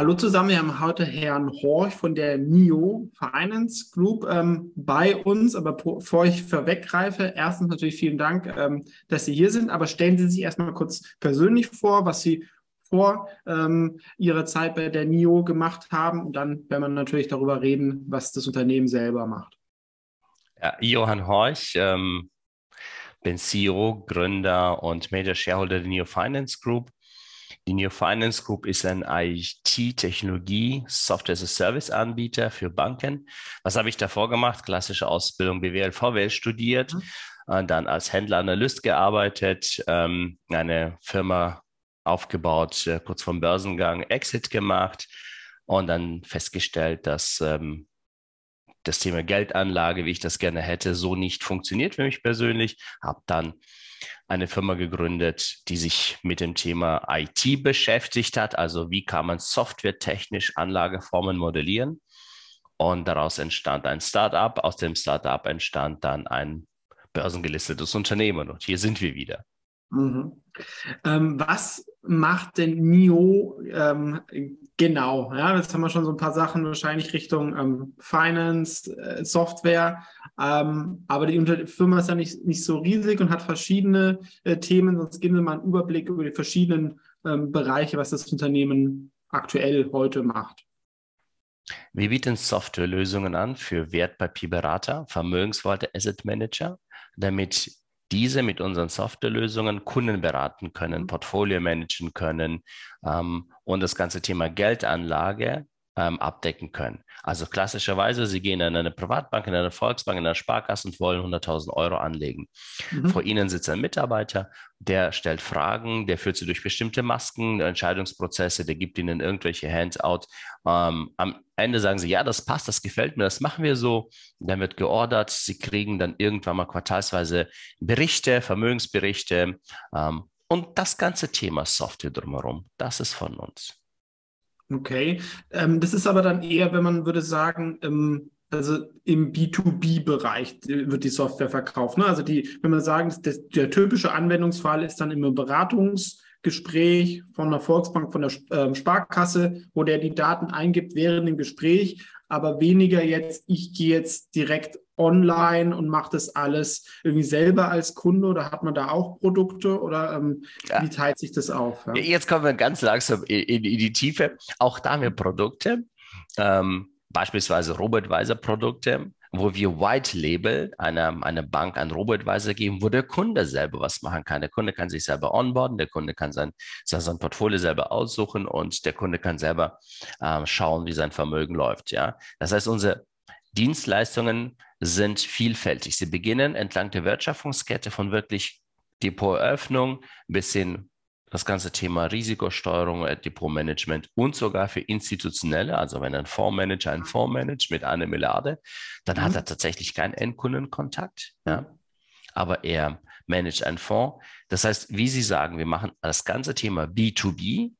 Hallo zusammen, wir haben heute Herrn Horch von der NIO Finance Group ähm, bei uns. Aber bevor ich vorweggreife, erstens natürlich vielen Dank, ähm, dass Sie hier sind. Aber stellen Sie sich erstmal kurz persönlich vor, was Sie vor ähm, Ihrer Zeit bei der NIO gemacht haben. Und dann werden wir natürlich darüber reden, was das Unternehmen selber macht. Ja, Johann Horch, ähm, bin CEO, Gründer und Major Shareholder der NIO Finance Group. Die Neo Finance Group ist ein IT-Technologie, Software-as-a-Service-Anbieter für Banken. Was habe ich davor gemacht? Klassische Ausbildung BWL, VWL studiert, mhm. dann als Händler, Analyst gearbeitet, ähm, eine Firma aufgebaut, äh, kurz vom Börsengang, Exit gemacht und dann festgestellt, dass ähm, das Thema Geldanlage, wie ich das gerne hätte, so nicht funktioniert für mich persönlich. Habe dann eine Firma gegründet, die sich mit dem Thema IT beschäftigt hat. Also wie kann man softwaretechnisch Anlageformen modellieren? Und daraus entstand ein Startup. Aus dem Startup entstand dann ein börsengelistetes Unternehmen. Und hier sind wir wieder. Mhm. Ähm, was macht denn NIO ähm, genau? Ja, jetzt haben wir schon so ein paar Sachen wahrscheinlich Richtung ähm, Finance, äh, Software, ähm, aber die Unter Firma ist ja nicht, nicht so riesig und hat verschiedene äh, Themen, sonst geben Sie mal einen Überblick über die verschiedenen ähm, Bereiche, was das Unternehmen aktuell heute macht. Wir bieten Softwarelösungen an für Wertpapierberater, Vermögensverwalter, Asset Manager, damit diese mit unseren Softwarelösungen Kunden beraten können, mhm. Portfolio managen können ähm, und das ganze Thema Geldanlage ähm, abdecken können. Also klassischerweise, Sie gehen in eine Privatbank, in eine Volksbank, in eine Sparkasse und wollen 100.000 Euro anlegen. Mhm. Vor Ihnen sitzt ein Mitarbeiter, der stellt Fragen, der führt Sie durch bestimmte Masken, Entscheidungsprozesse, der gibt Ihnen irgendwelche Handout. Ähm, am Ende sagen Sie, ja, das passt, das gefällt mir, das machen wir so. Dann wird geordert. Sie kriegen dann irgendwann mal quartalsweise Berichte, Vermögensberichte ähm, und das ganze Thema Software drumherum, das ist von uns. Okay, ähm, das ist aber dann eher, wenn man würde sagen, ähm, also im B2B-Bereich wird die Software verkauft. Ne? Also die, wenn man sagen, das, der typische Anwendungsfall ist dann im Beratungsgespräch von der Volksbank, von der ähm, Sparkasse, wo der die Daten eingibt während dem Gespräch, aber weniger jetzt, ich gehe jetzt direkt online und macht das alles irgendwie selber als Kunde oder hat man da auch Produkte oder ähm, ja. wie teilt sich das auf? Ja? Jetzt kommen wir ganz langsam in, in, die Tiefe. Auch da haben wir Produkte, ähm, beispielsweise Robotweiser-Produkte, wo wir White Label einer, einer Bank an Robotweiser geben, wo der Kunde selber was machen kann. Der Kunde kann sich selber onboarden, der Kunde kann sein, sein Portfolio selber aussuchen und der Kunde kann selber äh, schauen, wie sein Vermögen läuft. Ja? Das heißt, unsere Dienstleistungen sind vielfältig. Sie beginnen entlang der Wertschöpfungskette von wirklich Depoteröffnung bis hin das ganze Thema Risikosteuerung, äh, Depotmanagement und sogar für institutionelle, also wenn ein Fondsmanager einen Fonds managt mit einer Milliarde, dann mhm. hat er tatsächlich keinen Endkundenkontakt, ja, aber er managt einen Fonds. Das heißt, wie Sie sagen, wir machen das ganze Thema B2B,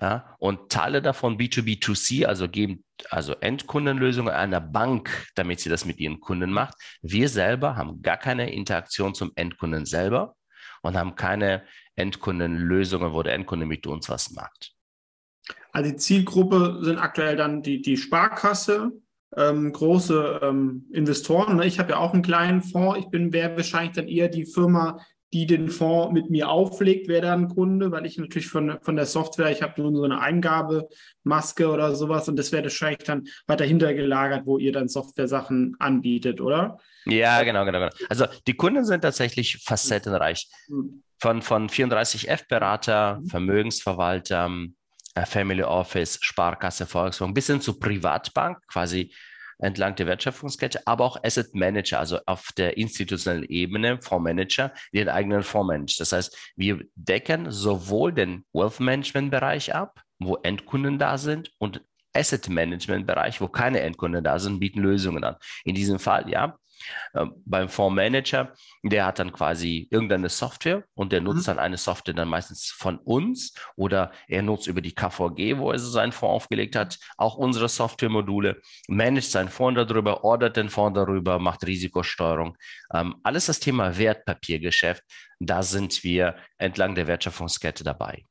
ja, und Teile davon B2B2C, also geben also Endkundenlösungen einer Bank, damit sie das mit ihren Kunden macht. Wir selber haben gar keine Interaktion zum Endkunden selber und haben keine Endkundenlösungen, wo der Endkunde mit uns was macht. Also die Zielgruppe sind aktuell dann die, die Sparkasse, ähm, große ähm, Investoren. Ne? Ich habe ja auch einen kleinen Fonds. Ich bin wäre wahrscheinlich dann eher die Firma, die den Fonds mit mir auflegt, wäre dann ein Kunde, weil ich natürlich von, von der Software, ich habe nur so eine Eingabemaske oder sowas und das wäre wahrscheinlich dann weiter hintergelagert, wo ihr dann Software-Sachen anbietet, oder? Ja, genau, genau, genau. Also die Kunden sind tatsächlich facettenreich. Hm. Von, von 34F-Berater, mhm. Vermögensverwalter, äh, Family Office, Sparkasse, Volksbank bis hin zu Privatbank, quasi entlang der Wertschöpfungskette, aber auch Asset Manager, also auf der institutionellen Ebene, Fondsmanager, den eigenen Fonds managen. Das heißt, wir decken sowohl den Wealth Management Bereich ab, wo Endkunden da sind, und Asset Management Bereich, wo keine Endkunden da sind, bieten Lösungen an. In diesem Fall, ja, ähm, beim Fondsmanager, der hat dann quasi irgendeine Software und der nutzt mhm. dann eine Software dann meistens von uns oder er nutzt über die KVG, wo er seinen Fonds aufgelegt hat, auch unsere Softwaremodule, managt seinen Fonds darüber, ordert den Fonds darüber, macht Risikosteuerung. Ähm, alles das Thema Wertpapiergeschäft, da sind wir entlang der Wertschöpfungskette dabei.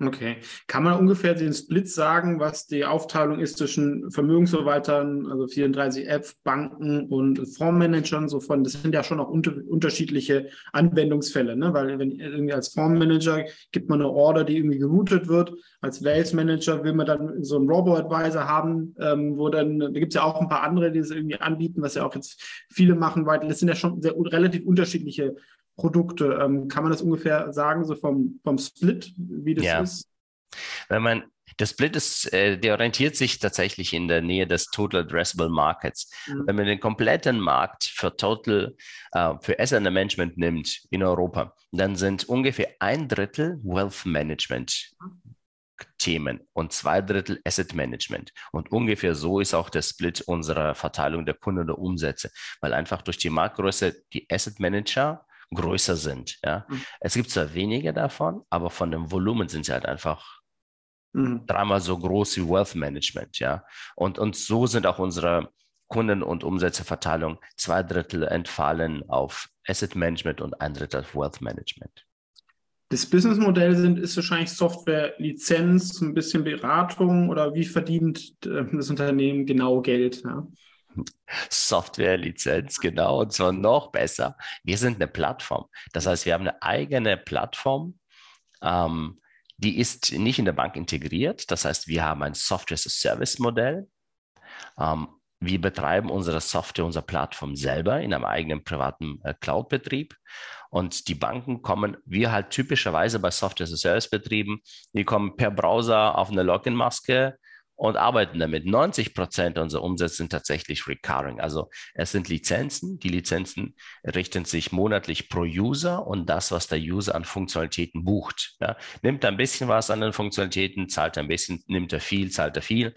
Okay. Kann man ungefähr den Split sagen, was die Aufteilung ist zwischen Vermögensverwaltern, also 34F, Banken und Fondsmanagern? So von, das sind ja schon auch unter, unterschiedliche Anwendungsfälle, ne? Weil wenn irgendwie als Fondsmanager gibt man eine Order, die irgendwie geroutet wird. Als Wealth Manager will man dann so einen Robo-Advisor haben, ähm, wo dann, da gibt es ja auch ein paar andere, die es irgendwie anbieten, was ja auch jetzt viele machen, weil das sind ja schon sehr relativ unterschiedliche Produkte. Ähm, kann man das ungefähr sagen, so vom, vom Split, wie das ja. ist? Wenn man der Split ist, äh, der orientiert sich tatsächlich in der Nähe des Total Addressable Markets. Mhm. Wenn man den kompletten Markt für Total, äh, für Asset Management nimmt in Europa, dann sind ungefähr ein Drittel Wealth Management Themen und zwei Drittel Asset Management. Und ungefähr so ist auch der Split unserer Verteilung der Kunden oder Umsätze, weil einfach durch die Marktgröße die Asset Manager größer sind. Ja? Mhm. Es gibt zwar weniger davon, aber von dem Volumen sind sie halt einfach mhm. dreimal so groß wie Wealth Management. Ja? Und, und so sind auch unsere Kunden- und Umsätzeverteilung. Zwei Drittel entfallen auf Asset Management und ein Drittel auf Wealth Management. Das Businessmodell sind, ist wahrscheinlich Software, Lizenz, ein bisschen Beratung oder wie verdient äh, das Unternehmen genau Geld? Ja? Software-Lizenz, genau, und zwar noch besser. Wir sind eine Plattform. Das heißt, wir haben eine eigene Plattform, ähm, die ist nicht in der Bank integriert. Das heißt, wir haben ein Software-as-a-Service-Modell. Ähm, wir betreiben unsere Software, unsere Plattform selber in einem eigenen privaten äh, Cloud-Betrieb. Und die Banken kommen, wir halt typischerweise bei Software-as-a-Service-Betrieben, die kommen per Browser auf eine Login-Maske, und arbeiten damit. 90 Prozent unserer Umsätze sind tatsächlich recurring. Also es sind Lizenzen. Die Lizenzen richten sich monatlich pro User und das, was der User an Funktionalitäten bucht. Ja. Nimmt ein bisschen was an den Funktionalitäten, zahlt ein bisschen, nimmt er viel, zahlt er viel.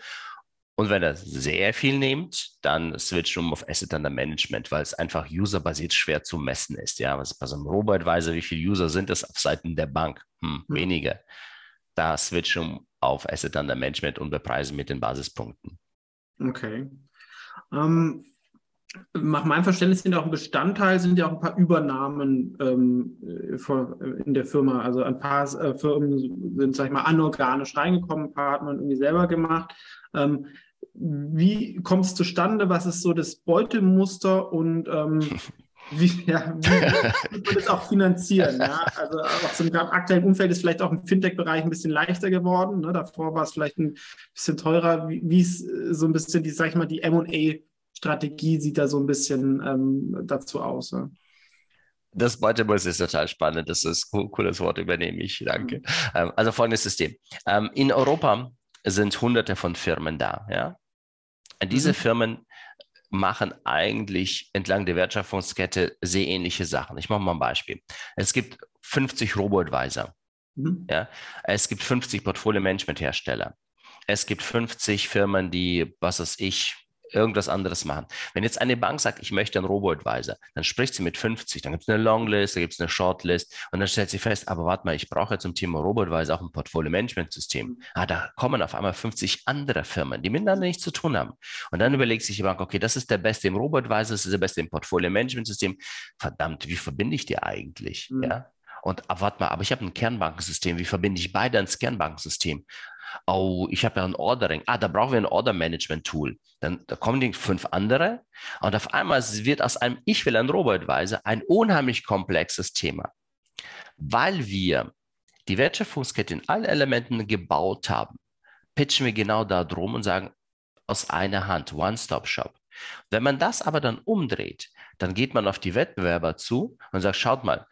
Und wenn er sehr viel nimmt, dann switcht um auf Asset Under Management, weil es einfach userbasiert schwer zu messen ist. Ja, was bei so einem Robo-Advisor, wie viele User sind es auf Seiten der Bank? Hm, hm. Wenige. Da switcht um auf Asset Under Management und bepreisen mit den Basispunkten. Okay. Ähm, nach meinem Verständnis sind auch ein Bestandteil, sind ja auch ein paar Übernahmen ähm, äh, in der Firma. Also ein paar äh, Firmen sind, sag ich mal, anorganisch reingekommen, ein paar hat man irgendwie selber gemacht. Ähm, wie kommt es zustande? Was ist so das Beutemuster und ähm, wie, ja, wie wird das auch finanzieren? Ja? Also auch so im aktuellen Umfeld ist vielleicht auch im Fintech-Bereich ein bisschen leichter geworden. Ne? Davor war es vielleicht ein bisschen teurer. Wie, wie ist so ein bisschen die, sag ich mal, die M&A-Strategie sieht da so ein bisschen ähm, dazu aus? Ja? Das Beutemus ist total spannend. Das ist ein cooles Wort, übernehme ich. Danke. Mhm. Ähm, also folgendes System. Ähm, in Europa sind hunderte von Firmen da. Ja? Diese mhm. Firmen machen eigentlich entlang der Wertschöpfungskette sehr ähnliche Sachen. Ich mache mal ein Beispiel. Es gibt 50 Robo-Advisor. Mhm. Ja? Es gibt 50 Portfolio-Management-Hersteller. Es gibt 50 Firmen, die, was weiß ich, irgendwas anderes machen. Wenn jetzt eine Bank sagt, ich möchte einen Robo-Advisor, dann spricht sie mit 50, dann gibt es eine Longlist, dann gibt es eine Shortlist und dann stellt sie fest, aber warte mal, ich brauche zum Thema Robo-Advisor auch ein Portfolio-Management-System. Mhm. Ah, da kommen auf einmal 50 andere Firmen, die miteinander nichts zu tun haben. Und dann überlegt sich die Bank, okay, das ist der Beste im Robo-Advisor, das ist der Beste im Portfolio-Management-System. Verdammt, wie verbinde ich die eigentlich? Mhm. Ja? Und ah, warte mal, aber ich habe ein Kernbankensystem. Wie verbinde ich beide ans Kernbankensystem? Oh, ich habe ja ein Ordering. Ah, da brauchen wir ein Order-Management-Tool. Dann da kommen die fünf andere und auf einmal wird aus einem Ich will ein Robo-Advisor ein unheimlich komplexes Thema. Weil wir die Wertschöpfungskette in allen Elementen gebaut haben, pitchen wir genau da drum und sagen, aus einer Hand, One-Stop-Shop. Wenn man das aber dann umdreht, dann geht man auf die Wettbewerber zu und sagt, schaut mal,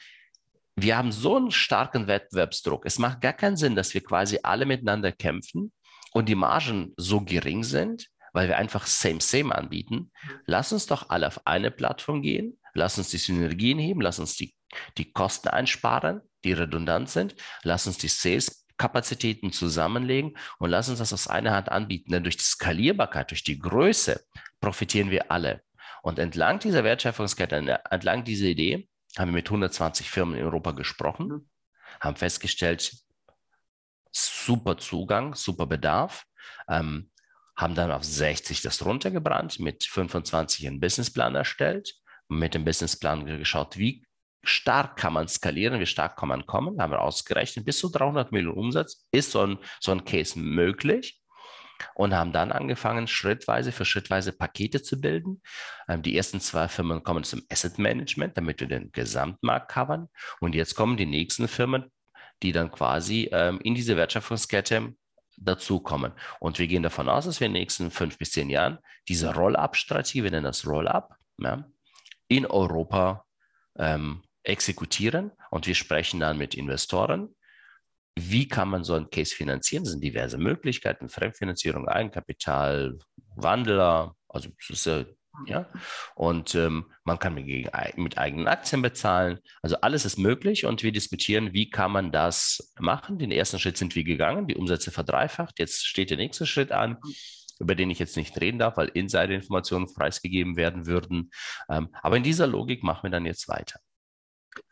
wir haben so einen starken Wettbewerbsdruck. Es macht gar keinen Sinn, dass wir quasi alle miteinander kämpfen und die Margen so gering sind, weil wir einfach Same Same anbieten. Lass uns doch alle auf eine Plattform gehen. Lass uns die Synergien heben. Lass uns die, die Kosten einsparen, die redundant sind. Lass uns die Sales Kapazitäten zusammenlegen und lass uns das aus einer Hand anbieten. Denn durch die Skalierbarkeit, durch die Größe profitieren wir alle. Und entlang dieser Wertschöpfungskette, entlang dieser Idee, haben wir mit 120 Firmen in Europa gesprochen, mhm. haben festgestellt, super Zugang, super Bedarf, ähm, haben dann auf 60 das runtergebrannt, mit 25 einen Businessplan erstellt, mit dem Businessplan geschaut, wie stark kann man skalieren, wie stark kann man kommen, haben wir ausgerechnet, bis zu 300 Millionen Umsatz ist so ein, so ein Case möglich und haben dann angefangen, schrittweise für schrittweise Pakete zu bilden. Ähm, die ersten zwei Firmen kommen zum Asset Management, damit wir den Gesamtmarkt covern. Und jetzt kommen die nächsten Firmen, die dann quasi ähm, in diese Wertschöpfungskette dazukommen. Und wir gehen davon aus, dass wir in den nächsten fünf bis zehn Jahren diese Roll-up-Strategie, wir nennen das Roll-up, ja, in Europa ähm, exekutieren. Und wir sprechen dann mit Investoren, wie kann man so einen Case finanzieren? Es sind diverse Möglichkeiten, Fremdfinanzierung, Eigenkapital, Wandler, also ist, äh, ja, und ähm, man kann mit, mit, eigenen Aktien bezahlen. Also alles ist möglich und wir diskutieren, wie kann man das machen. Den ersten Schritt sind wir gegangen, die Umsätze verdreifacht. Jetzt steht der nächste Schritt an über den ich jetzt nicht reden darf, weil Insider-Informationen preisgegeben werden würden. Ähm, aber in dieser Logik machen wir dann jetzt weiter.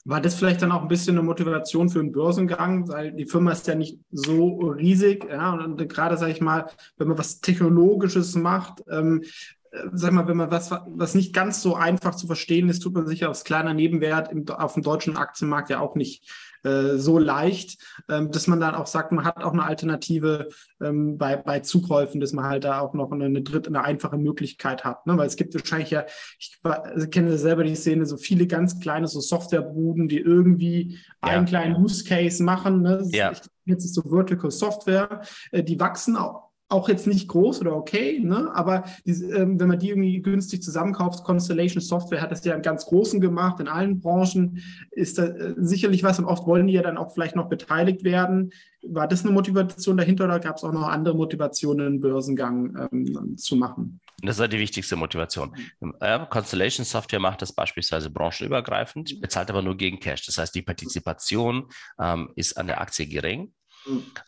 War das vielleicht dann auch ein bisschen eine Motivation für einen Börsengang, weil die Firma ist ja nicht so riesig, ja, und, gerade, sage ich mal, wenn man was Technologisches macht, ähm, äh, sag mal, wenn man was, was nicht ganz so einfach zu verstehen ist, tut man sich aus kleiner Nebenwert im, auf dem deutschen Aktienmarkt ja auch nicht äh, so leicht, ähm, dass man dann auch sagt, man hat auch eine Alternative ähm, bei, bei Zukäufen, dass man halt da auch noch eine, eine dritte, eine einfache Möglichkeit hat. Ne? Weil es gibt wahrscheinlich ja, ich also kenne selber die Szene, so viele ganz kleine so Softwarebuden, die irgendwie ja. einen kleinen Use Case machen. Ne? Ja. Ich, jetzt ist so Vertical Software, äh, die wachsen auch auch jetzt nicht groß oder okay, ne? aber die, ähm, wenn man die irgendwie günstig zusammenkauft, Constellation Software hat das ja im ganz Großen gemacht, in allen Branchen ist da äh, sicherlich was und oft wollen die ja dann auch vielleicht noch beteiligt werden. War das eine Motivation dahinter oder gab es auch noch andere Motivationen, einen Börsengang ähm, zu machen? Das ist die wichtigste Motivation. Constellation Software macht das beispielsweise branchenübergreifend, bezahlt aber nur gegen Cash. Das heißt, die Partizipation ähm, ist an der Aktie gering.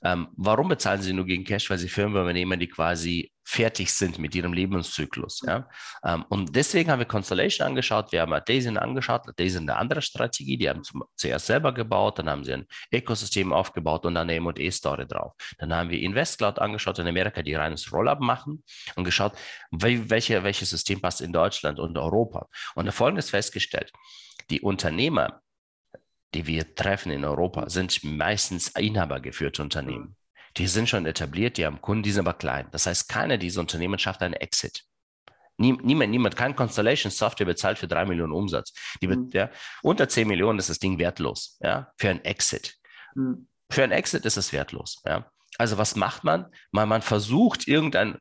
Ähm, warum bezahlen sie nur gegen Cash? Weil sie Firmen übernehmen, die quasi fertig sind mit ihrem Lebenszyklus. Ja? Ähm, und deswegen haben wir Constellation angeschaut, wir haben Atlassian angeschaut, Atlassian eine andere Strategie, die haben zum, zuerst selber gebaut, dann haben sie ein Ökosystem aufgebaut und dann eine M&E-Story drauf. Dann haben wir InvestCloud angeschaut in Amerika, die reines Rollup machen und geschaut, welche, welches System passt in Deutschland und Europa. Und Folgendes festgestellt, die Unternehmer, die wir treffen in Europa, sind meistens inhabergeführte Unternehmen. Die sind schon etabliert, die haben Kunden, die sind aber klein. Das heißt, keiner dieser Unternehmen schafft einen Exit. Niemand, niemand, kein Constellation Software bezahlt für drei Millionen Umsatz. Die, mhm. ja, unter zehn Millionen ist das Ding wertlos, ja, für ein Exit. Mhm. Für ein Exit ist es wertlos, ja. Also was macht man? Man, man versucht, irgendeinen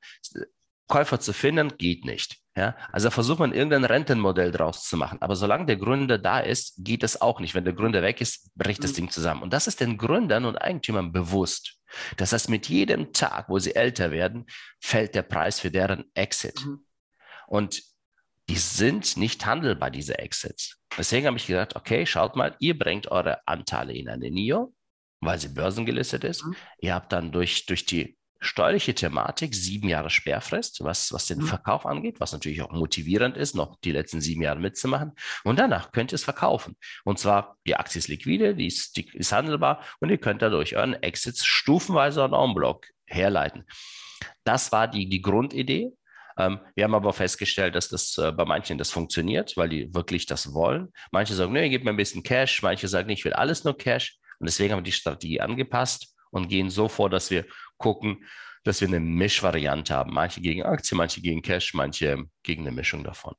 Käufer zu finden, geht nicht. Ja, also versucht man irgendein Rentenmodell draus zu machen. Aber solange der Gründer da ist, geht es auch nicht. Wenn der Gründer weg ist, bricht mhm. das Ding zusammen. Und das ist den Gründern und Eigentümern bewusst. Das heißt, mit jedem Tag, wo sie älter werden, fällt der Preis für deren Exit. Mhm. Und die sind nicht handelbar, diese Exits. Deswegen habe ich gesagt, okay, schaut mal, ihr bringt eure Anteile in eine NIO, weil sie börsengelistet ist. Mhm. Ihr habt dann durch, durch die steuerliche Thematik, sieben Jahre Sperrfrist, was, was den mhm. Verkauf angeht, was natürlich auch motivierend ist, noch die letzten sieben Jahre mitzumachen. Und danach könnt ihr es verkaufen. Und zwar, die Aktie ist liquide, die ist, die ist handelbar und ihr könnt dadurch euren Exits stufenweise und en bloc herleiten. Das war die, die Grundidee. Ähm, wir haben aber festgestellt, dass das äh, bei manchen das funktioniert, weil die wirklich das wollen. Manche sagen, nee, gib mir ein bisschen Cash. Manche sagen, nee, ich will alles nur Cash. Und deswegen haben wir die Strategie angepasst und gehen so vor, dass wir gucken, dass wir eine Mischvariante haben. Manche gegen Aktien, manche gegen Cash, manche gegen eine Mischung davon.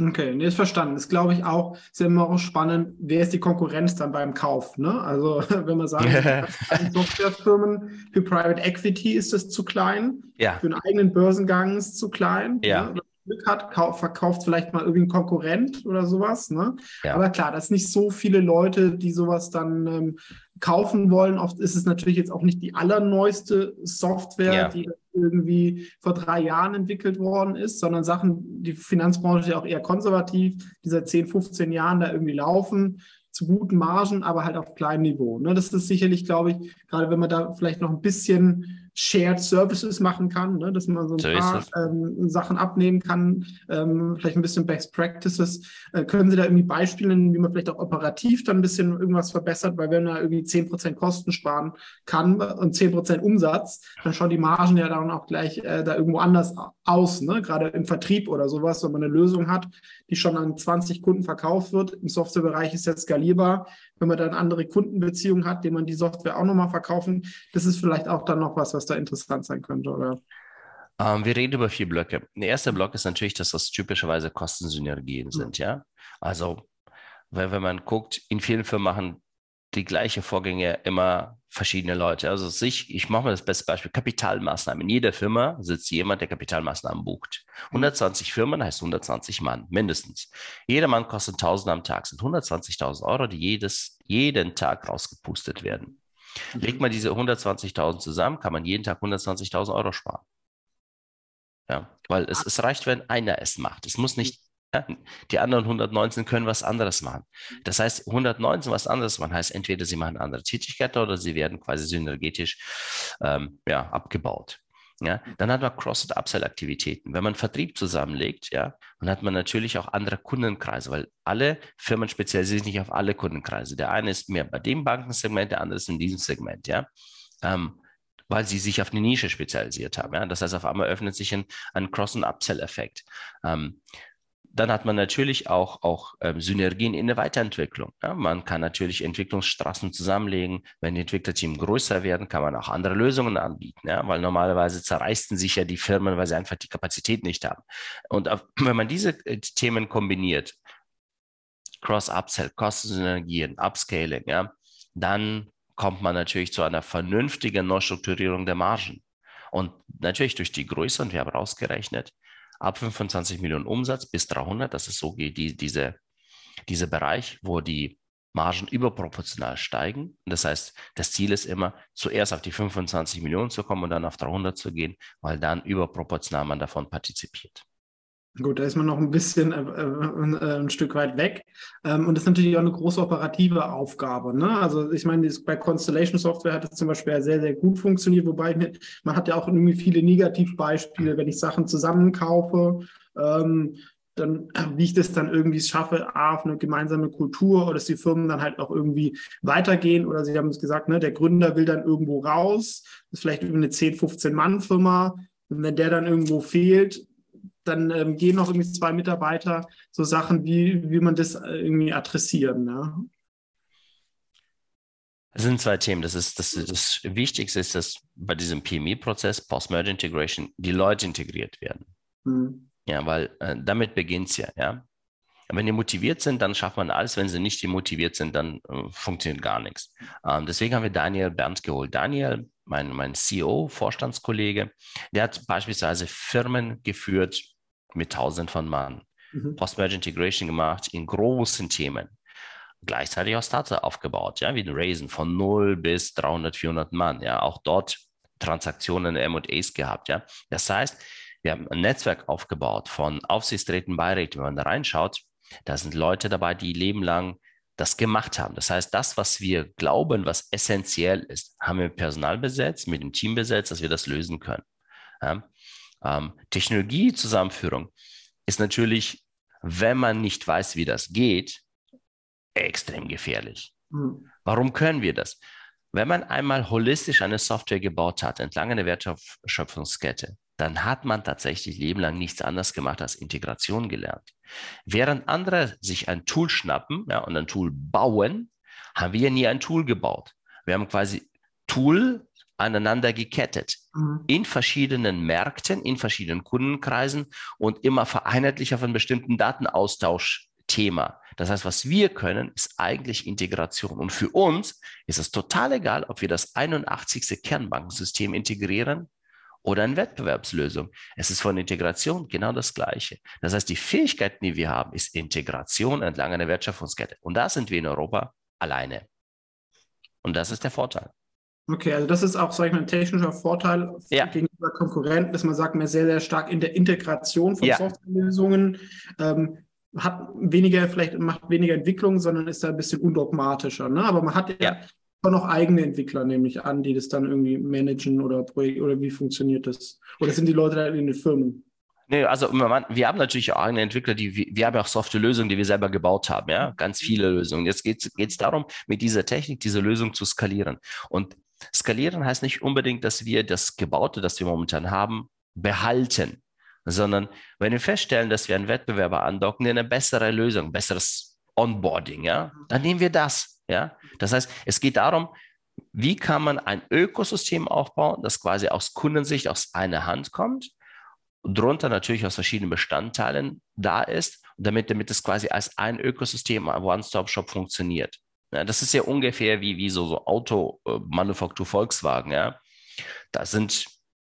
Okay, nee, ist verstanden. Das glaube ich auch, ist ja immer auch spannend, wer ist die Konkurrenz dann beim Kauf? Ne? Also wenn man sagt, Softwarefirmen für Private Equity ist das zu klein, ja. für einen eigenen Börsengang ist es zu klein. Ja. Ne? Glück hat, verkauft vielleicht mal irgendwie ein Konkurrent oder sowas. Ne? Ja. Aber klar, das sind nicht so viele Leute, die sowas dann ähm, kaufen wollen. Oft ist es natürlich jetzt auch nicht die allerneueste Software, ja. die irgendwie vor drei Jahren entwickelt worden ist, sondern Sachen, die Finanzbranche ja auch eher konservativ, die seit 10, 15 Jahren da irgendwie laufen zu guten Margen, aber halt auf kleinem Niveau. Ne? Das ist sicherlich, glaube ich, gerade wenn man da vielleicht noch ein bisschen Shared Services machen kann, ne? dass man so ein so paar ähm, Sachen abnehmen kann, ähm, vielleicht ein bisschen Best Practices. Äh, können Sie da irgendwie Beispiele, wie man vielleicht auch operativ dann ein bisschen irgendwas verbessert, weil wenn man irgendwie zehn Prozent Kosten sparen kann und zehn Prozent Umsatz, dann schauen die Margen ja dann auch gleich äh, da irgendwo anders aus, ne? gerade im Vertrieb oder sowas, wenn man eine Lösung hat, die schon an 20 Kunden verkauft wird. Im Softwarebereich ist jetzt skalierbar. Wenn man dann andere Kundenbeziehungen hat, denen man die Software auch nochmal verkaufen, das ist vielleicht auch dann noch was, was da interessant sein könnte, oder? Um, ähm, wir reden über vier Blöcke. Der erste Block ist natürlich, dass das typischerweise Kostensynergien sind, ja. Also, weil, wenn man guckt, in vielen Firmen machen die gleichen Vorgänge immer verschiedene Leute. Also sich, ich mache mal das beste Beispiel, Kapitalmaßnahmen. In jeder Firma sitzt jemand, der Kapitalmaßnahmen bucht. 120 Firmen heißt 120 Mann, mindestens. Jeder Mann kostet 1000 am Tag, sind 120.000 Euro, die jedes, jeden Tag rausgepustet werden. Mhm. Legt man diese 120.000 zusammen, kann man jeden Tag 120.000 Euro sparen. Ja, weil es, es reicht, wenn einer es macht. Es muss nicht die anderen 119 können was anderes machen. Das heißt, 119 was anderes machen heißt, entweder sie machen andere Tätigkeiten oder sie werden quasi synergetisch ähm, ja, abgebaut. Ja, dann hat man Cross- und Upsell-Aktivitäten. Wenn man Vertrieb zusammenlegt, ja, dann hat man natürlich auch andere Kundenkreise, weil alle Firmen spezialisieren sich nicht auf alle Kundenkreise. Der eine ist mehr bei dem Bankensegment, der andere ist in diesem Segment, ja. Ähm, weil sie sich auf eine Nische spezialisiert haben. Ja? Das heißt, auf einmal öffnet sich ein, ein Cross- und Upsell-Effekt. Ähm, dann hat man natürlich auch, auch ähm, Synergien in der Weiterentwicklung. Ja, man kann natürlich Entwicklungsstraßen zusammenlegen. Wenn die Entwicklerteam größer werden, kann man auch andere Lösungen anbieten, ja, weil normalerweise zerreißen sich ja die Firmen, weil sie einfach die Kapazität nicht haben. Und auf, wenn man diese äh, Themen kombiniert, Cross-Upsell, Kostensynergien, Upscaling, ja, dann kommt man natürlich zu einer vernünftigen Neustrukturierung der Margen. Und natürlich durch die Größe, und wir haben rausgerechnet, ab 25 Millionen Umsatz bis 300, das ist so die, diese, dieser Bereich, wo die Margen überproportional steigen. Das heißt, das Ziel ist immer, zuerst auf die 25 Millionen zu kommen und dann auf 300 zu gehen, weil dann überproportional man davon partizipiert. Gut, da ist man noch ein bisschen äh, äh, ein Stück weit weg. Ähm, und das ist natürlich auch eine große operative Aufgabe. Ne? Also ich meine, bei Constellation Software hat es zum Beispiel sehr, sehr gut funktioniert, wobei mir, man hat ja auch irgendwie viele Negativbeispiele, wenn ich Sachen zusammenkaufe. Ähm, dann, wie ich das dann irgendwie schaffe, A, auf eine gemeinsame Kultur oder dass die Firmen dann halt auch irgendwie weitergehen oder sie haben es gesagt, ne, der Gründer will dann irgendwo raus, das ist vielleicht eine 10, 15 Mann Firma und wenn der dann irgendwo fehlt, dann ähm, gehen noch irgendwie zwei Mitarbeiter so Sachen, wie, wie man das äh, irgendwie adressieren. Ne? Es sind zwei Themen. Das ist das, das Wichtigste ist, dass bei diesem PME-Prozess, Post-Merge Integration, die Leute integriert werden. Hm. Ja, weil äh, damit beginnt es ja, ja. Wenn die motiviert sind, dann schafft man alles. Wenn sie nicht motiviert sind, dann äh, funktioniert gar nichts. Ähm, deswegen haben wir Daniel Bernd geholt. Daniel, mein, mein CEO, Vorstandskollege, der hat beispielsweise Firmen geführt, mit tausend von Mann. Mhm. Post-Merge Integration gemacht in großen Themen. Gleichzeitig auch Startup aufgebaut, ja, wie ein Raisin von 0 bis 300, 400 Mann. Ja, auch dort Transaktionen, M&As gehabt. Ja. Das heißt, wir haben ein Netzwerk aufgebaut von Aufsichtsräten, Beiräten. Wenn man da reinschaut, da sind Leute dabei, die Leben lang das gemacht haben. Das heißt, das, was wir glauben, was essentiell ist, haben wir Personal besetzt, mit dem Team besetzt, dass wir das lösen können. Ja? Ähm, Technologiezusammenführung ist natürlich, wenn man nicht weiß, wie das geht, extrem gefährlich. Mhm. Warum können wir das? Wenn man einmal holistisch eine Software gebaut hat, entlang einer Wertschöpfungskette, dann hat man tatsächlich lebenlang nichts anderes gemacht als Integration gelernt. Während andere sich ein Tool schnappen ja, und ein Tool bauen, haben wir nie ein Tool gebaut. Wir haben quasi Tool aneinander gekettet mhm. in verschiedenen Märkten, in verschiedenen Kundenkreisen und immer vereinheitlich auf einen bestimmten Datenaustauschthema. Das heißt, was wir können, ist eigentlich Integration. Und für uns ist es total egal, ob wir das 81. Kernbankensystem integrieren oder eine Wettbewerbslösung. Es ist von Integration genau das Gleiche. Das heißt, die Fähigkeiten, die wir haben, ist Integration entlang einer Wertschöpfungskette. Und da sind wir in Europa alleine. Und das ist der Vorteil. Okay, also das ist auch, sage ich mal, ein technischer Vorteil ja. gegenüber Konkurrenten, dass man sagt, man ist sehr, sehr stark in der Integration von ja. Softwarelösungen, ähm, hat weniger, vielleicht macht weniger Entwicklung, sondern ist da ein bisschen undogmatischer. Ne? Aber man hat ja, ja noch eigene Entwickler, nehme ich an, die das dann irgendwie managen oder Projekt oder wie funktioniert das? Oder sind die Leute da in den Firmen? Nee, also wir haben natürlich auch eigene Entwickler, die wir haben ja auch Software-Lösungen, die wir selber gebaut haben, ja, ganz viele Lösungen. Jetzt geht es darum, mit dieser Technik diese Lösung zu skalieren. Und skalieren heißt nicht unbedingt, dass wir das Gebaute, das wir momentan haben, behalten, sondern wenn wir feststellen, dass wir einen Wettbewerber andocken, der eine bessere Lösung, besseres Onboarding, ja, dann nehmen wir das, ja. Das heißt, es geht darum, wie kann man ein Ökosystem aufbauen, das quasi aus Kundensicht aus einer Hand kommt drunter natürlich aus verschiedenen Bestandteilen da ist, damit, damit es quasi als ein Ökosystem, ein One-Stop-Shop funktioniert. Ja, das ist ja ungefähr wie, wie so, so Automanufaktur Volkswagen. Ja. Da sind,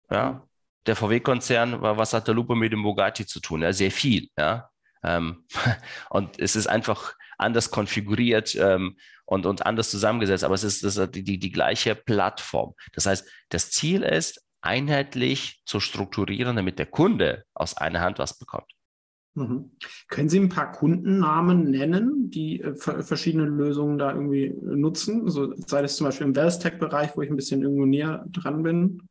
ja, der VW-Konzern, was hat der Lupe mit dem Bugatti zu tun? Ja, sehr viel. Ja. Ähm, und es ist einfach anders konfiguriert ähm, und, und anders zusammengesetzt, aber es ist, das ist die, die gleiche Plattform. Das heißt, das Ziel ist, einheitlich zu strukturieren, damit der Kunde aus einer Hand was bekommt. Mhm. Können Sie ein paar Kundennamen nennen, die äh, verschiedene Lösungen da irgendwie nutzen? So, sei das zum Beispiel im Wellstech-Bereich, wo ich ein bisschen irgendwo näher dran bin?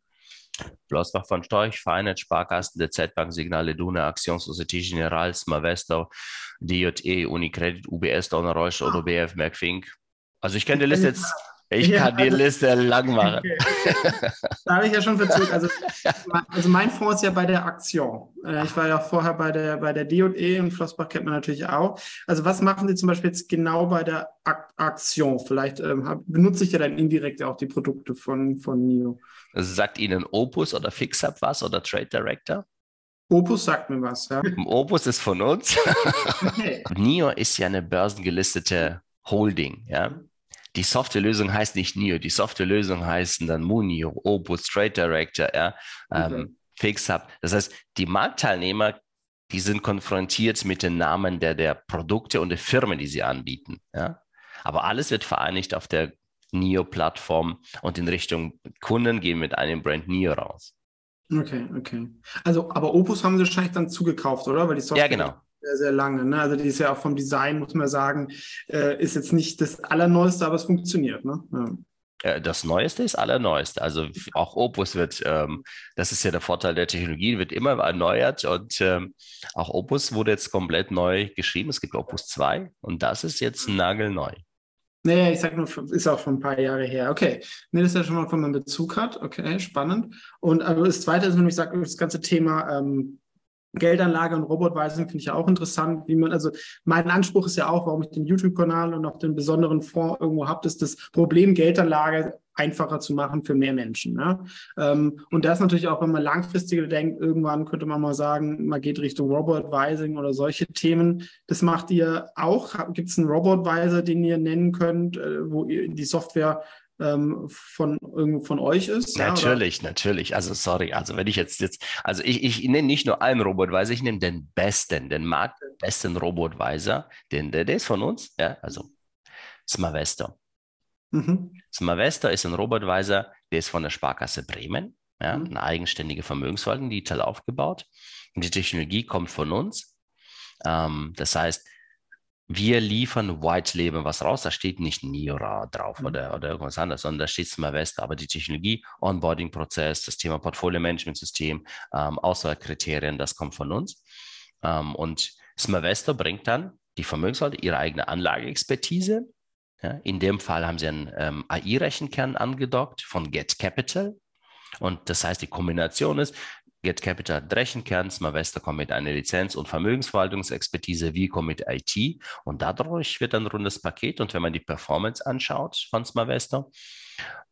Flossbach von Storch, Vereinet, Sparkassen, der Z-Bank, Signale Duna, Aktion, Societe Generale, Smavesto, DJE, Unicredit, UBS, Donner Reusch, ah. ODBF, Merck Also ich kenne die Liste jetzt ich ja, kann die also, Liste lang machen. Okay. Da habe ich ja schon verzögert. Also, also mein Fonds ist ja bei der Aktion. Äh, ich war ja vorher bei der, bei der D&E und Flossbach kennt man natürlich auch. Also was machen Sie zum Beispiel jetzt genau bei der Aktion? Vielleicht ähm, benutze ich ja dann indirekt auch die Produkte von, von NIO. Also sagt Ihnen Opus oder FixUp was oder Trade Director? Opus sagt mir was, ja. Opus ist von uns. Okay. NIO ist ja eine börsengelistete Holding, ja. Die Softwarelösung heißt nicht NIO, die Softwarelösung heißen dann Munio, Opus, Trade Director, ja, okay. ähm, FixHub. Das heißt, die Marktteilnehmer, die sind konfrontiert mit den Namen der, der Produkte und der Firmen, die sie anbieten. Ja? Aber alles wird vereinigt auf der NIO-Plattform und in Richtung Kunden gehen mit einem Brand NIO raus. Okay, okay. Also, aber Opus haben sie wahrscheinlich dann zugekauft, oder? Weil die Software ja, genau sehr, sehr lange. Ne? Also die ist ja auch vom Design, muss man sagen, äh, ist jetzt nicht das Allerneueste, aber es funktioniert. Ne? Ja. Das Neueste ist Allerneueste. Also auch Opus wird, ähm, das ist ja der Vorteil der Technologie, wird immer erneuert und ähm, auch Opus wurde jetzt komplett neu geschrieben. Es gibt Opus 2 und das ist jetzt nagelneu. Naja, ich sag nur, ist auch schon ein paar Jahre her. Okay. Nee, das ist ja schon mal, wenn man Bezug hat. Okay, spannend. Und aber das zweite ist, wenn ich sage, das ganze Thema ähm, Geldanlage und Robotweisung finde ich ja auch interessant, wie man, also mein Anspruch ist ja auch, warum ich den YouTube-Kanal und auch den besonderen Fonds irgendwo habe, ist das Problem Geldanlage einfacher zu machen für mehr Menschen. Ja? Ähm, und das natürlich auch, wenn man langfristiger denkt, irgendwann könnte man mal sagen, man geht Richtung Robot-Advising oder solche Themen. Das macht ihr auch. Gibt es einen Robot-Advisor, den ihr nennen könnt, äh, wo ihr die Software ähm, von, von euch ist. Natürlich, ja, natürlich. Also sorry, also wenn ich jetzt jetzt, also ich, ich nenne nicht nur einen Robotweiser, ich nehme den besten, den marktbesten Robotweiser, den, der, der ist von uns, ja, also Smavesto. Mhm. Smavesto ist ein Robotweiser, der ist von der Sparkasse Bremen, ja, mhm. eine eigenständige Vermögensverwaltung, digital aufgebaut. Und die Technologie kommt von uns. Ähm, das heißt, wir liefern White Label was raus, da steht nicht Niora drauf mhm. oder, oder irgendwas anderes, sondern da steht Smavesta, aber die Technologie, Onboarding-Prozess, das Thema Portfolio-Management-System, ähm, Auswahlkriterien, das kommt von uns. Ähm, und Smavesta bringt dann die Vermögensverwalter ihre eigene Anlageexpertise. Ja, in dem Fall haben sie einen ähm, AI-Rechenkern angedockt von Get Capital. Und das heißt, die Kombination ist, Get Capital hat Rechenkern, Smavesta kommt mit einer Lizenz- und Vermögensverwaltungsexpertise, wie kommt mit IT und dadurch wird ein rundes Paket und wenn man die Performance anschaut von Smavesta,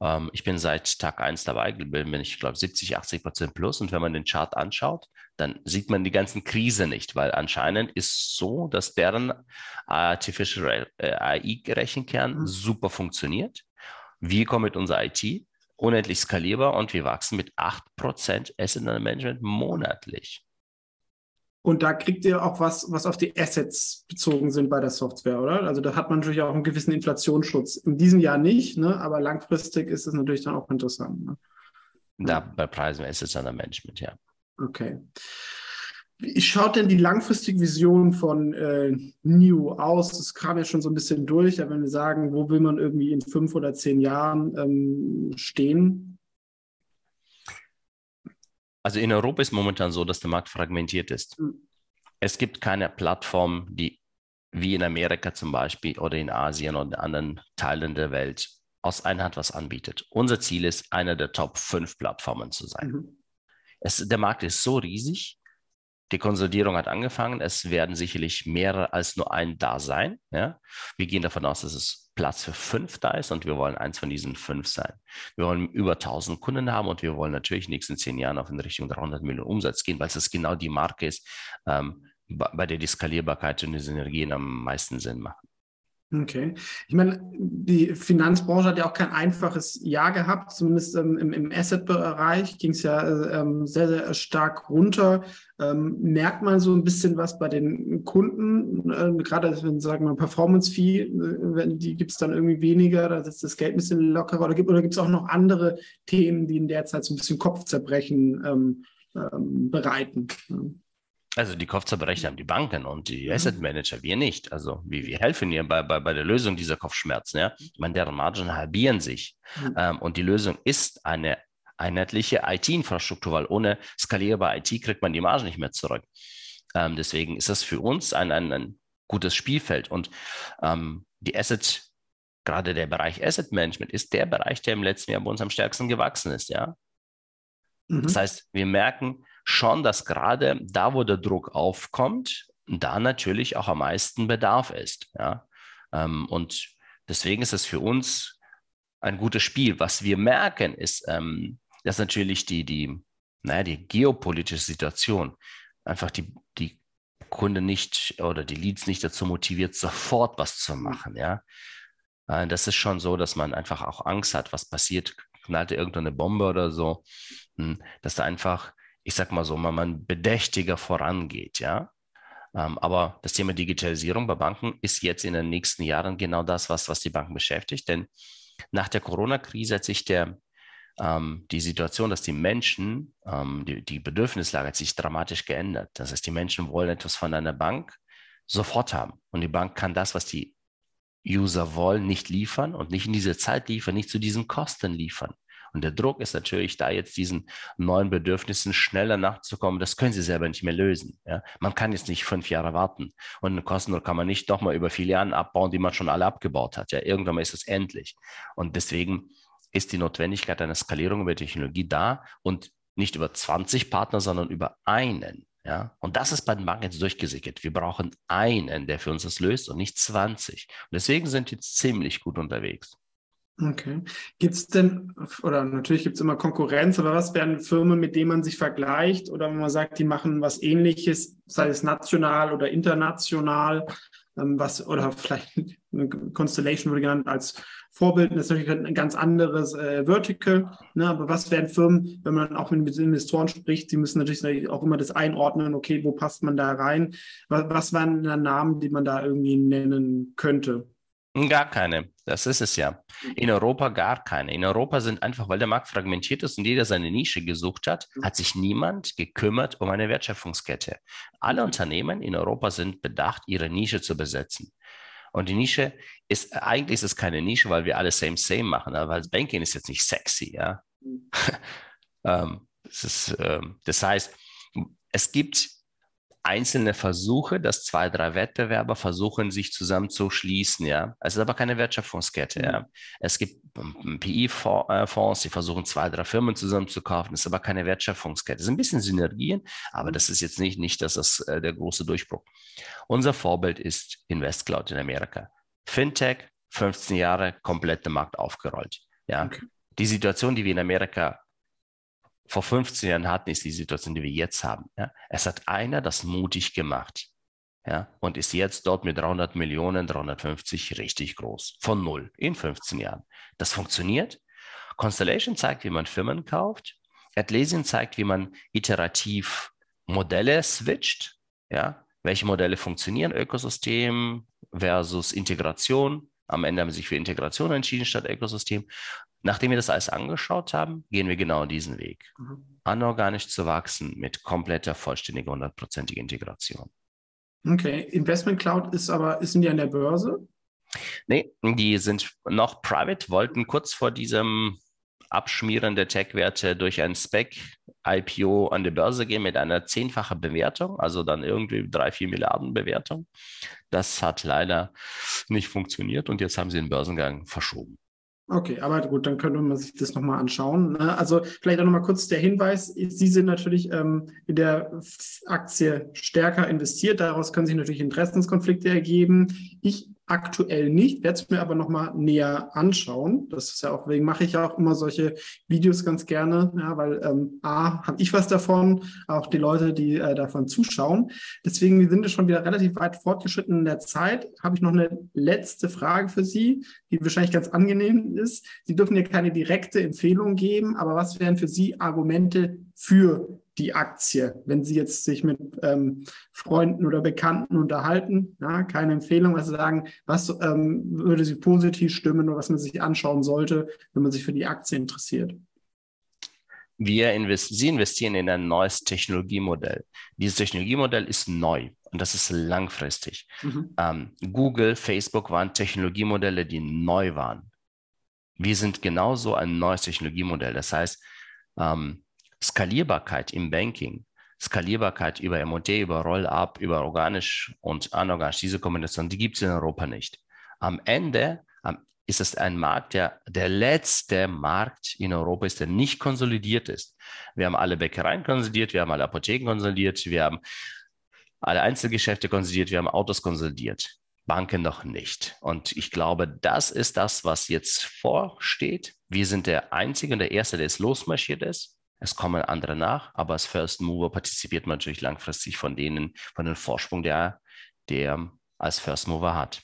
ähm, ich bin seit Tag 1 dabei, bin ich glaube 70, 80 Prozent plus und wenn man den Chart anschaut, dann sieht man die ganzen Krise nicht, weil anscheinend ist so, dass deren Artificial AI-Rechenkern mhm. super funktioniert. Wir kommen mit unserer IT unendlich skalierbar und wir wachsen mit 8% Asset Management monatlich. Und da kriegt ihr auch was, was auf die Assets bezogen sind bei der Software, oder? Also da hat man natürlich auch einen gewissen Inflationsschutz. In diesem Jahr nicht, ne? aber langfristig ist es natürlich dann auch interessant. Ne? Da bei Preisen Assets Under Management, ja. Okay. Wie schaut denn die langfristige Vision von äh, New aus? Das kam ja schon so ein bisschen durch, aber wenn wir sagen, wo will man irgendwie in fünf oder zehn Jahren ähm, stehen? Also in Europa ist momentan so, dass der Markt fragmentiert ist. Mhm. Es gibt keine Plattform, die wie in Amerika zum Beispiel oder in Asien oder in anderen Teilen der Welt aus einer Hand was anbietet. Unser Ziel ist, einer der Top 5 Plattformen zu sein. Mhm. Es, der Markt ist so riesig, die Konsolidierung hat angefangen. Es werden sicherlich mehr als nur ein da sein. Ja? Wir gehen davon aus, dass es Platz für fünf da ist und wir wollen eins von diesen fünf sein. Wir wollen über 1000 Kunden haben und wir wollen natürlich in den nächsten zehn Jahren auf in Richtung 300 Millionen Umsatz gehen, weil es genau die Marke ist, ähm, bei der die Skalierbarkeit und die Synergien am meisten Sinn machen. Okay. Ich meine, die Finanzbranche hat ja auch kein einfaches Jahr gehabt, zumindest ähm, im, im Asset-Bereich ging es ja ähm, sehr, sehr stark runter. Ähm, merkt man so ein bisschen was bei den Kunden, äh, gerade wenn, sagen wir, Performance-Fee, äh, die gibt es dann irgendwie weniger, da ist das Geld ein bisschen lockerer oder gibt oder es auch noch andere Themen, die in der Zeit so ein bisschen Kopfzerbrechen ähm, ähm, bereiten? Also die Kopfzerbrecher haben die Banken und die mhm. Asset Manager, wir nicht. Also wir, wir helfen ihnen bei, bei, bei der Lösung dieser Kopfschmerzen. Ja? Ich meine, deren Margen halbieren sich. Mhm. Ähm, und die Lösung ist eine einheitliche IT-Infrastruktur, weil ohne skalierbare IT kriegt man die Margen nicht mehr zurück. Ähm, deswegen ist das für uns ein, ein, ein gutes Spielfeld. Und ähm, die Asset, gerade der Bereich Asset Management, ist der Bereich, der im letzten Jahr bei uns am stärksten gewachsen ist. Ja? Mhm. Das heißt, wir merken, schon, dass gerade da, wo der Druck aufkommt, da natürlich auch am meisten Bedarf ist. Ja? Ähm, und deswegen ist es für uns ein gutes Spiel. Was wir merken, ist, ähm, dass natürlich die, die, naja, die geopolitische Situation einfach die, die Kunde nicht oder die Leads nicht dazu motiviert, sofort was zu machen. Ja? Äh, das ist schon so, dass man einfach auch Angst hat, was passiert, knallt irgendeine Bombe oder so, hm, dass da einfach ich sag mal so, man, man bedächtiger vorangeht, ja. Ähm, aber das Thema Digitalisierung bei Banken ist jetzt in den nächsten Jahren genau das, was, was die Banken beschäftigt. Denn nach der Corona-Krise hat sich der, ähm, die Situation, dass die Menschen, ähm, die, die Bedürfnislage hat sich dramatisch geändert. Das heißt, die Menschen wollen etwas von einer Bank sofort haben. Und die Bank kann das, was die User wollen, nicht liefern und nicht in dieser Zeit liefern, nicht zu diesen Kosten liefern. Und der Druck ist natürlich da jetzt diesen neuen Bedürfnissen schneller nachzukommen. Das können sie selber nicht mehr lösen. Ja? Man kann jetzt nicht fünf Jahre warten. Und eine Kostendruck kann man nicht doch mal über viele Jahre abbauen, die man schon alle abgebaut hat. Ja? Irgendwann ist es endlich. Und deswegen ist die Notwendigkeit einer Skalierung über Technologie da und nicht über 20 Partner, sondern über einen. Ja, und das ist bei den Banken jetzt durchgesickert. Wir brauchen einen, der für uns das löst und nicht 20. Und deswegen sind die ziemlich gut unterwegs. Okay. Gibt es denn, oder natürlich gibt es immer Konkurrenz, aber was wären Firmen, mit denen man sich vergleicht oder wenn man sagt, die machen was ähnliches, sei es national oder international, ähm, was, oder vielleicht Constellation wurde genannt als Vorbild, das ist natürlich ein ganz anderes äh, Vertical, ne? aber was wären Firmen, wenn man auch mit Investoren spricht, die müssen natürlich auch immer das einordnen, okay, wo passt man da rein? Was, was wären Namen, die man da irgendwie nennen könnte? Gar keine. Das ist es ja. In Europa gar keine. In Europa sind einfach, weil der Markt fragmentiert ist und jeder seine Nische gesucht hat, hat sich niemand gekümmert um eine Wertschöpfungskette. Alle Unternehmen in Europa sind bedacht, ihre Nische zu besetzen. Und die Nische ist, eigentlich ist es keine Nische, weil wir alle same, same machen, aber als Banking ist jetzt nicht sexy, ja. ähm, das, ist, ähm, das heißt, es gibt einzelne Versuche, dass zwei, drei Wettbewerber versuchen, sich zusammenzuschließen, ja. Es ist aber keine Wertschöpfungskette, mhm. ja. Es gibt PI-Fonds, die versuchen, zwei, drei Firmen zusammenzukaufen, es ist aber keine Wertschöpfungskette. Es sind ein bisschen Synergien, aber das ist jetzt nicht, nicht das ist, äh, der große Durchbruch. Unser Vorbild ist InvestCloud in Amerika. Fintech, 15 Jahre, komplette Markt aufgerollt, ja. Okay. Die Situation, die wir in Amerika vor 15 Jahren hatten, ist die Situation, die wir jetzt haben. Ja? Es hat einer das mutig gemacht ja? und ist jetzt dort mit 300 Millionen, 350 richtig groß. Von null in 15 Jahren. Das funktioniert. Constellation zeigt, wie man Firmen kauft. Atlassian zeigt, wie man iterativ Modelle switcht. Ja? Welche Modelle funktionieren? Ökosystem versus Integration. Am Ende haben sie sich für Integration entschieden statt Ökosystem. Nachdem wir das alles angeschaut haben, gehen wir genau diesen Weg. Mhm. Anorganisch zu wachsen mit kompletter, vollständiger, hundertprozentiger Integration. Okay, Investment Cloud ist aber, sind die an der Börse? Nee, die sind noch private, wollten kurz vor diesem Abschmieren der Tech-Werte durch ein Spec IPO an die Börse gehen mit einer zehnfachen Bewertung, also dann irgendwie drei, vier Milliarden Bewertung. Das hat leider nicht funktioniert und jetzt haben sie den Börsengang verschoben. Okay, aber gut, dann könnte man sich das nochmal anschauen. Ne? Also vielleicht auch nochmal kurz der Hinweis, Sie sind natürlich ähm, in der Aktie stärker investiert, daraus können sich natürlich Interessenskonflikte ergeben. Ich aktuell nicht, werde es mir aber nochmal näher anschauen. Das ist ja auch, wegen mache ich ja auch immer solche Videos ganz gerne, ja, weil ähm, A, habe ich was davon, auch die Leute, die äh, davon zuschauen. Deswegen, wir sind ja schon wieder relativ weit fortgeschritten in der Zeit. Habe ich noch eine letzte Frage für Sie, die wahrscheinlich ganz angenehm ist. Sie dürfen ja keine direkte Empfehlung geben, aber was wären für Sie Argumente für die Aktie. Wenn Sie jetzt sich mit ähm, Freunden oder Bekannten unterhalten, ja, keine Empfehlung, was Sie sagen, was ähm, würde Sie positiv stimmen oder was man sich anschauen sollte, wenn man sich für die Aktie interessiert? Wir invest Sie investieren in ein neues Technologiemodell. Dieses Technologiemodell ist neu und das ist langfristig. Mhm. Ähm, Google, Facebook waren Technologiemodelle, die neu waren. Wir sind genauso ein neues Technologiemodell. Das heißt, ähm, Skalierbarkeit im Banking, Skalierbarkeit über MOD, über Roll-up, über organisch und anorganisch, diese Kombination, die gibt es in Europa nicht. Am Ende ist es ein Markt, der der letzte Markt in Europa ist, der nicht konsolidiert ist. Wir haben alle Bäckereien konsolidiert, wir haben alle Apotheken konsolidiert, wir haben alle Einzelgeschäfte konsolidiert, wir haben Autos konsolidiert. Banken noch nicht. Und ich glaube, das ist das, was jetzt vorsteht. Wir sind der Einzige und der Erste, der es losmarschiert ist. Es kommen andere nach, aber als First Mover partizipiert man natürlich langfristig von denen, von dem Vorsprung, der, der als First Mover hat.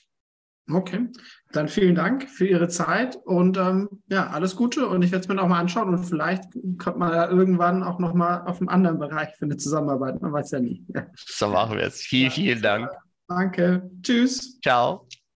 Okay, dann vielen Dank für Ihre Zeit und ähm, ja, alles Gute und ich werde es mir noch mal anschauen und vielleicht kommt man ja irgendwann auch noch mal auf einem anderen Bereich für eine Zusammenarbeit, man weiß ja nie. So machen wir es. Vielen, vielen Dank. Danke. Tschüss. Ciao.